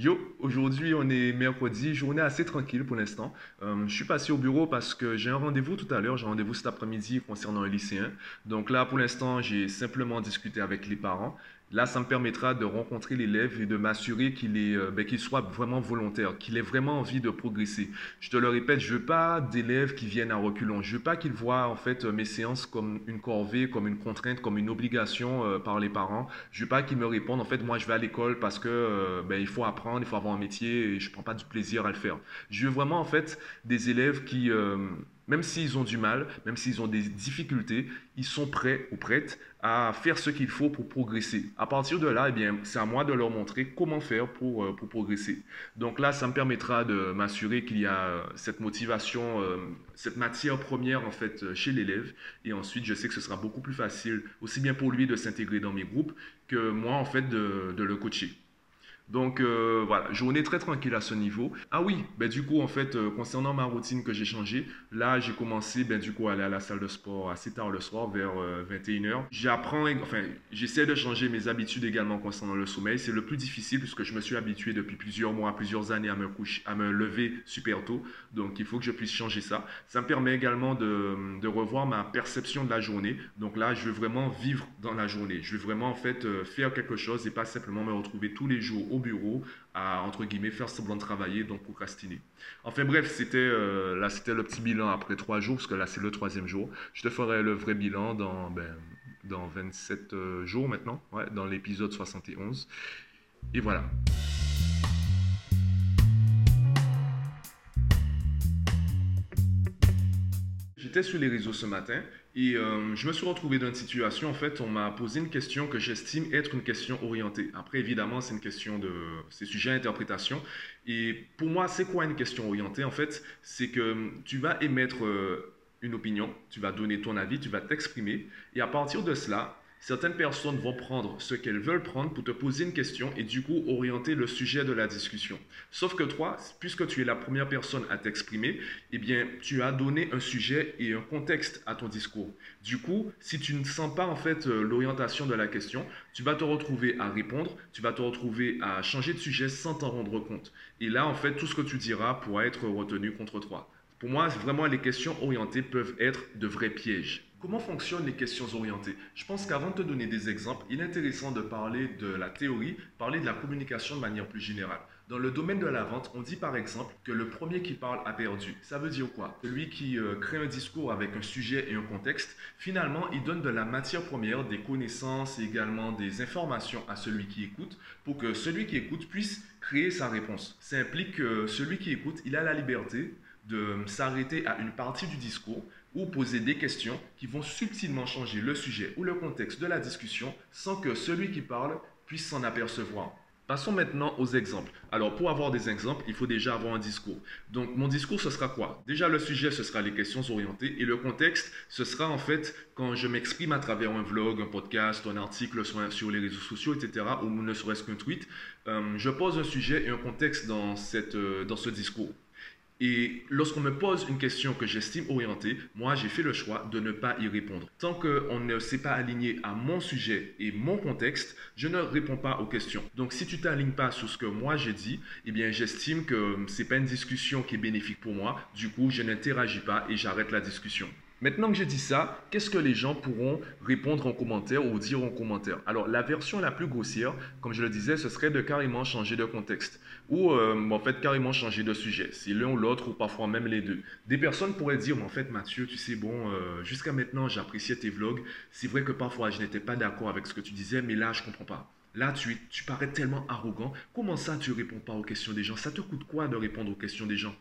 Yo, aujourd'hui on est mercredi, journée assez tranquille pour l'instant. Euh, je suis passé au bureau parce que j'ai un rendez-vous tout à l'heure, j'ai un rendez-vous cet après-midi concernant un lycéen. Donc là pour l'instant j'ai simplement discuté avec les parents. Là, ça me permettra de rencontrer l'élève et de m'assurer qu'il est, euh, ben, qu'il soit vraiment volontaire, qu'il ait vraiment envie de progresser. Je te le répète, je veux pas d'élèves qui viennent à reculons. Je veux pas qu'ils voient en fait mes séances comme une corvée, comme une contrainte, comme une obligation euh, par les parents. Je veux pas qu'ils me répondent en fait moi je vais à l'école parce que euh, ben, il faut apprendre, il faut avoir un métier et je prends pas du plaisir à le faire. Je veux vraiment en fait des élèves qui même s'ils ont du mal, même s'ils ont des difficultés, ils sont prêts ou prêtes à faire ce qu'il faut pour progresser. À partir de là, eh bien, c'est à moi de leur montrer comment faire pour, euh, progresser. Donc là, ça me permettra de m'assurer qu'il y a euh, cette motivation, euh, cette matière première en fait chez l'élève. Et ensuite, je sais que ce sera beaucoup plus facile, aussi bien pour lui de s'intégrer dans mes groupes que moi en fait de le coacher. Donc euh, voilà, journée très tranquille à ce niveau. Ah oui, ben du coup en fait euh, concernant ma routine que j'ai changée, là j'ai commencé ben du coup à aller à la salle de sport assez tard le soir vers 21h. Euh, J'apprends enfin j'essaie de changer mes habitudes également concernant le sommeil, c'est le plus difficile puisque je me suis habitué depuis plusieurs mois, plusieurs années à me coucher à me lever super tôt. Donc il faut que je puisse changer ça. Ça me permet également de, de revoir ma perception de la journée. Donc là, je veux vraiment vivre dans la journée. Je veux vraiment en fait faire quelque chose et pas simplement me retrouver tous les jours au bureau à, entre guillemets, faire semblant de travailler, donc procrastiner. Enfin bref, c'était euh, là, c'était le petit bilan après trois jours, parce que là, c'est le troisième jour. Je te ferai le vrai bilan dans, ben, dans 27 euh, jours maintenant, dans l'épisode 71. Et voilà. J'étais sur les réseaux ce matin et euh, je me suis retrouvé dans une situation, en fait, on m'a posé une question que j'estime être une question orientée. Après, évidemment, c'est une question de... c'est sujet à interprétation. Et pour moi, c'est quoi une question orientée? En fait, c'est que tu vas émettre euh, une opinion, tu vas donner ton avis, tu vas t'exprimer. Et à partir de cela, certaines personnes vont prendre ce qu'elles veulent prendre pour te poser une question et du coup orienter le sujet de la discussion. Sauf que toi, puisque tu es la première personne à t'exprimer, eh bien, tu as donné un sujet et un contexte à ton discours. Du coup, si tu ne sens pas en fait euh, l'orientation de la question, tu vas te retrouver à répondre, tu vas te retrouver à changer de sujet sans t'en rendre compte. Et là, en fait, tout ce que tu diras pourra être retenu contre toi. Pour moi, vraiment, les questions orientées peuvent être de vrais pièges. Comment fonctionnent les questions orientées? Je pense qu'avant de te donner des exemples, il est intéressant de parler de la théorie, parler de la communication de manière plus générale. Dans le domaine de la vente, on dit par exemple que le premier qui parle a perdu. Ça veut dire quoi? Celui qui euh, crée un discours avec un sujet et un contexte, finalement, il donne de la matière première, des connaissances et également des informations à celui qui écoute pour que celui qui écoute puisse créer sa réponse. Ça implique que celui qui écoute, il a la liberté de s'arrêter à une partie du discours ou poser des questions qui vont subtilement changer le sujet ou le contexte de la discussion sans que celui qui parle puisse s'en apercevoir. Passons maintenant aux exemples. Alors, pour avoir des exemples, il faut déjà avoir un discours. Donc, mon discours, ce sera quoi? Déjà, le sujet, ce sera les questions orientées. Et le contexte, ce sera en fait quand je m'exprime à travers un vlog, un podcast, un article sur les réseaux sociaux, etc., ou ne serait-ce qu'un tweet. Euh, je pose un sujet et un contexte dans, cette, euh, dans ce discours. Et lorsqu'on me pose une question que j'estime orientée, moi j'ai fait le choix de ne pas y répondre. Tant qu'on ne s'est pas aligné à mon sujet et mon contexte, je ne réponds pas aux questions. Donc si tu t'alignes pas sur ce que moi j'ai dit, eh bien j'estime que c'est pas une discussion qui est bénéfique pour moi. Du coup, je n'interagis pas et j'arrête la discussion. Maintenant que j'ai dit ça, qu'est-ce que les gens pourront répondre en commentaire ou dire en commentaire? Alors, la version la plus grossière, comme je le disais, ce serait de carrément changer de contexte ou euh, en fait carrément changer de sujet. C'est l'un ou l'autre ou parfois même les deux. Des personnes pourraient dire, en fait, Mathieu, tu sais, bon, euh, jusqu'à maintenant, j'appréciais tes vlogs. C'est vrai que parfois, je n'étais pas d'accord avec ce que tu disais, mais là, je comprends pas. Là, tu, tu parais tellement arrogant. Comment ça, tu réponds pas aux questions des gens? Ça te coûte quoi de répondre aux questions des gens?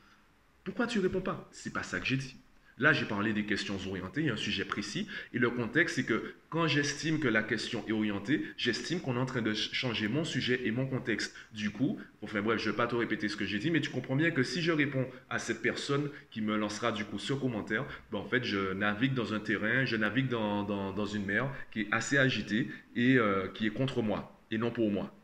Pourquoi tu réponds pas? C'est pas ça que j'ai dit. Là, j'ai parlé des questions orientées, il y a un sujet précis. Et le contexte, c'est que quand j'estime que la question est orientée, j'estime qu'on est en train de changer mon sujet et mon contexte. Du coup, enfin bref, je ne vais pas te répéter ce que j'ai dit, mais tu comprends bien que si je réponds à cette personne qui me lancera du coup ce commentaire, ben, en fait, je navigue dans un terrain, je navigue dans, une mer qui est assez agitée et euh, qui est contre moi et non pour moi.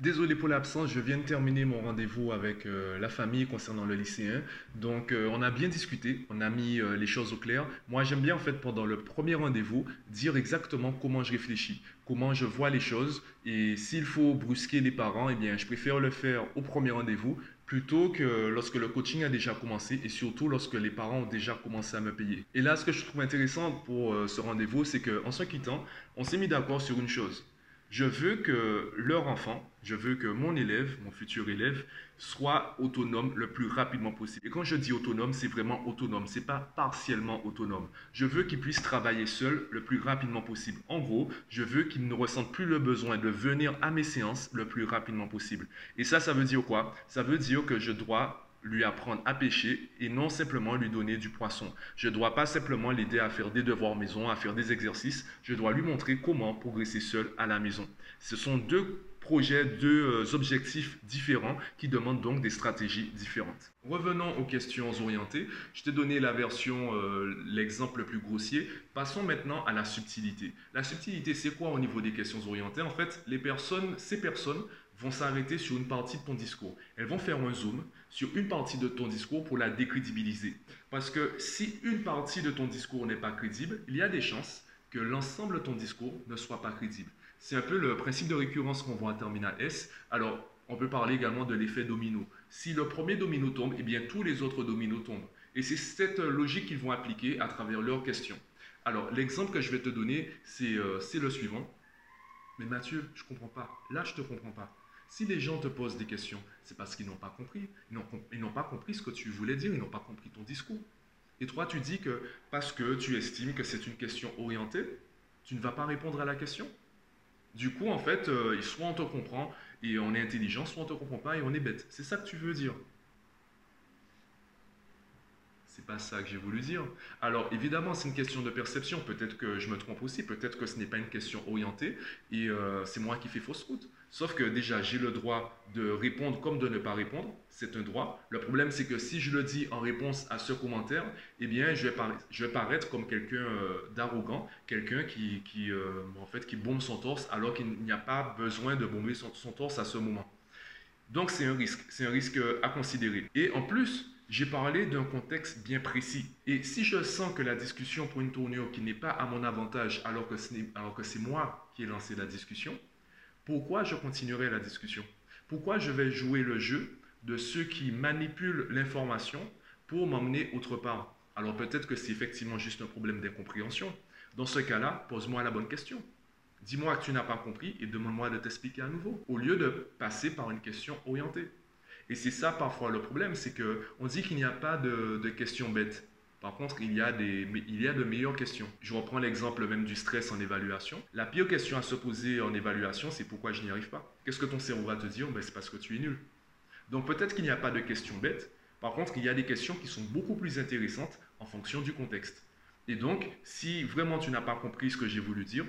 Désolé pour l'absence, je viens de terminer mon rendez-vous avec euh, la famille concernant le lycéen. Donc euh, on a bien discuté, on a mis euh, les choses au clair. Moi j'aime bien en fait pendant le premier rendez-vous dire exactement comment je réfléchis, comment je vois les choses et s'il faut brusquer les parents, eh bien je préfère le faire au premier rendez-vous plutôt que lorsque le coaching a déjà commencé et surtout lorsque les parents ont déjà commencé à me payer. Et là ce que je trouve intéressant pour ce rendez-vous, c'est qu'en se quittant, on s'est mis d'accord sur une chose je veux que leur enfant, je veux que mon élève, mon futur élève, soit autonome le plus rapidement possible. Et quand je dis autonome, c'est vraiment autonome, c'est pas partiellement autonome. Je veux qu'il puisse travailler seul le plus rapidement possible. En gros, je veux qu'il ne ressente plus le besoin de venir à mes séances le plus rapidement possible. Et ça, ça veut dire quoi? Ça veut dire que je dois lui apprendre à pêcher et non simplement lui donner du poisson. Je ne dois pas simplement l'aider à faire des devoirs maison, à faire des exercices. Je dois lui montrer comment progresser seul à la maison. Ce sont deux projets, deux euh, objectifs différents qui demandent donc des stratégies différentes. Revenons aux questions orientées. Je t'ai donné la version, euh, l'exemple le plus grossier. Passons maintenant à la subtilité. La subtilité, c'est quoi au niveau des questions orientées? En fait, les personnes, ces personnes vont s'arrêter sur une partie de ton discours. Elles vont faire un zoom sur une partie de ton discours pour la décrédibiliser. Parce que si une partie de ton discours n'est pas crédible, il y a des chances que l'ensemble de ton discours ne soit pas crédible. C'est un peu le principe de récurrence qu'on voit en terminal S. Alors, on peut parler également de l'effet domino. Si le premier domino tombe, eh bien tous les autres dominos tombent. Et c'est cette logique qu'ils vont appliquer à travers leurs questions. Alors, l'exemple que je vais te donner, c'est euh, le suivant. Mais Mathieu, je ne comprends pas. Là, je ne te comprends pas. Si les gens te posent des questions, c'est parce qu'ils n'ont pas compris. Ils n'ont pas compris ce que tu voulais dire, ils n'ont pas compris ton discours. Et toi, tu dis que parce que tu estimes que c'est une question orientée, tu ne vas pas répondre à la question. Du coup, en fait, euh, soit on te comprend et on est intelligent, soit on ne te comprend pas et on est bête. C'est ça que tu veux dire. C'est pas ça que j'ai voulu dire. Alors évidemment, c'est une question de perception. Peut-être que je me trompe aussi. Peut-être que ce n'est pas une question orientée et euh, c'est moi qui fais fausse route. Sauf que déjà, j'ai le droit de répondre comme de ne pas répondre. C'est un droit. Le problème, c'est que si je le dis en réponse à ce commentaire, eh bien, je vais, je vais paraître comme quelqu'un euh, d'arrogant, quelqu'un qui, qui euh, en fait, qui bombe son torse alors qu'il n'y a pas besoin de bomber son, son torse à ce moment. Donc, c'est un risque. C'est un risque à considérer. Et en plus, j'ai parlé d'un contexte bien précis. Et si je sens que la discussion pour une tournure qui n'est pas à mon avantage alors que c'est moi qui ai lancé la discussion, pourquoi je continuerai la discussion? Pourquoi je vais jouer le jeu de ceux qui manipulent l'information pour m'emmener autre part? Alors peut-être que c'est effectivement juste un problème d'incompréhension. Dans ce cas-là, pose-moi la bonne question. Dis-moi que tu n'as pas compris et demande-moi de t'expliquer à nouveau, au lieu de passer par une question orientée. Et c'est ça parfois le problème, c'est qu'on dit qu'il n'y a pas de, questions bêtes. Par contre, il y, a des, il y a de meilleures questions. Je reprends l'exemple même du stress en évaluation. La pire question à se poser en évaluation, c'est pourquoi je n'y arrive pas? Qu'est-ce que ton cerveau va te dire? Ben, C'est parce que tu es nul. Donc peut-être qu'il n'y a pas de questions bêtes. Par contre, il y a des questions qui sont beaucoup plus intéressantes en fonction du contexte. Et donc, si vraiment tu n'as pas compris ce que j'ai voulu dire,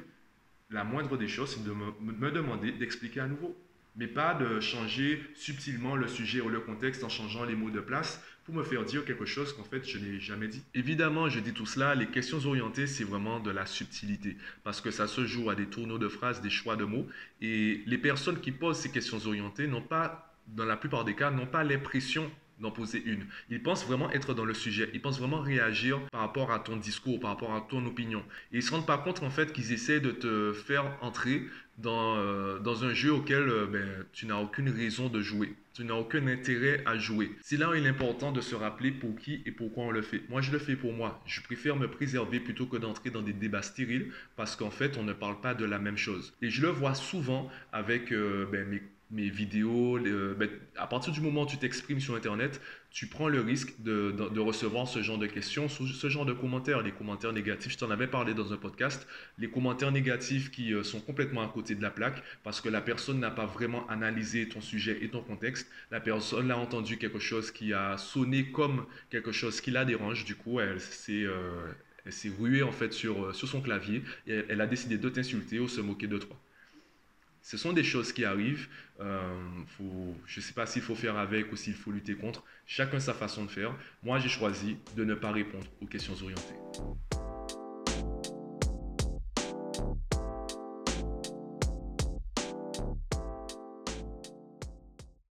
la moindre des choses, c'est de me demander d'expliquer à nouveau mais pas de changer subtilement le sujet ou le contexte en changeant les mots de place pour me faire dire quelque chose qu'en fait je n'ai jamais dit. Évidemment, je dis tout cela, les questions orientées, c'est vraiment de la subtilité, parce que ça se joue à des tourneaux de phrases, des choix de mots, et les personnes qui posent ces questions orientées n'ont pas, dans la plupart des cas, n'ont pas l'impression d'en poser une. Ils pensent vraiment être dans le sujet. Ils pensent vraiment réagir par rapport à ton discours, par rapport à ton opinion. Et ils se rendent pas compte en fait qu'ils essaient de te faire entrer dans, euh, un jeu auquel euh, ben, tu n'as aucune raison de jouer. Tu n'as aucun intérêt à jouer. C'est là où il est important de se rappeler pour qui et pourquoi on le fait. Moi, je le fais pour moi. Je préfère me préserver plutôt que d'entrer dans des débats stériles parce qu'en fait, on ne parle pas de la même chose. Et je le vois souvent avec euh, ben, mes mes vidéos. Ben, à partir du moment où tu t'exprimes sur Internet, tu prends le risque de, recevoir ce genre de questions, ce genre de commentaires, les commentaires négatifs. Je t'en avais parlé dans un podcast. Les commentaires négatifs qui euh, sont complètement à côté de la plaque parce que la personne n'a pas vraiment analysé ton sujet et ton contexte. La personne a entendu quelque chose qui a sonné comme quelque chose qui la dérange. Du coup, elle s'est... Euh, ruée en fait sur, euh, sur son clavier et elle a décidé de t'insulter ou se moquer de toi. Ce sont des choses qui arrivent. Euh, je ne sais pas s'il faut faire avec ou s'il faut lutter contre. Chacun sa façon de faire. Moi, j'ai choisi de ne pas répondre aux questions orientées.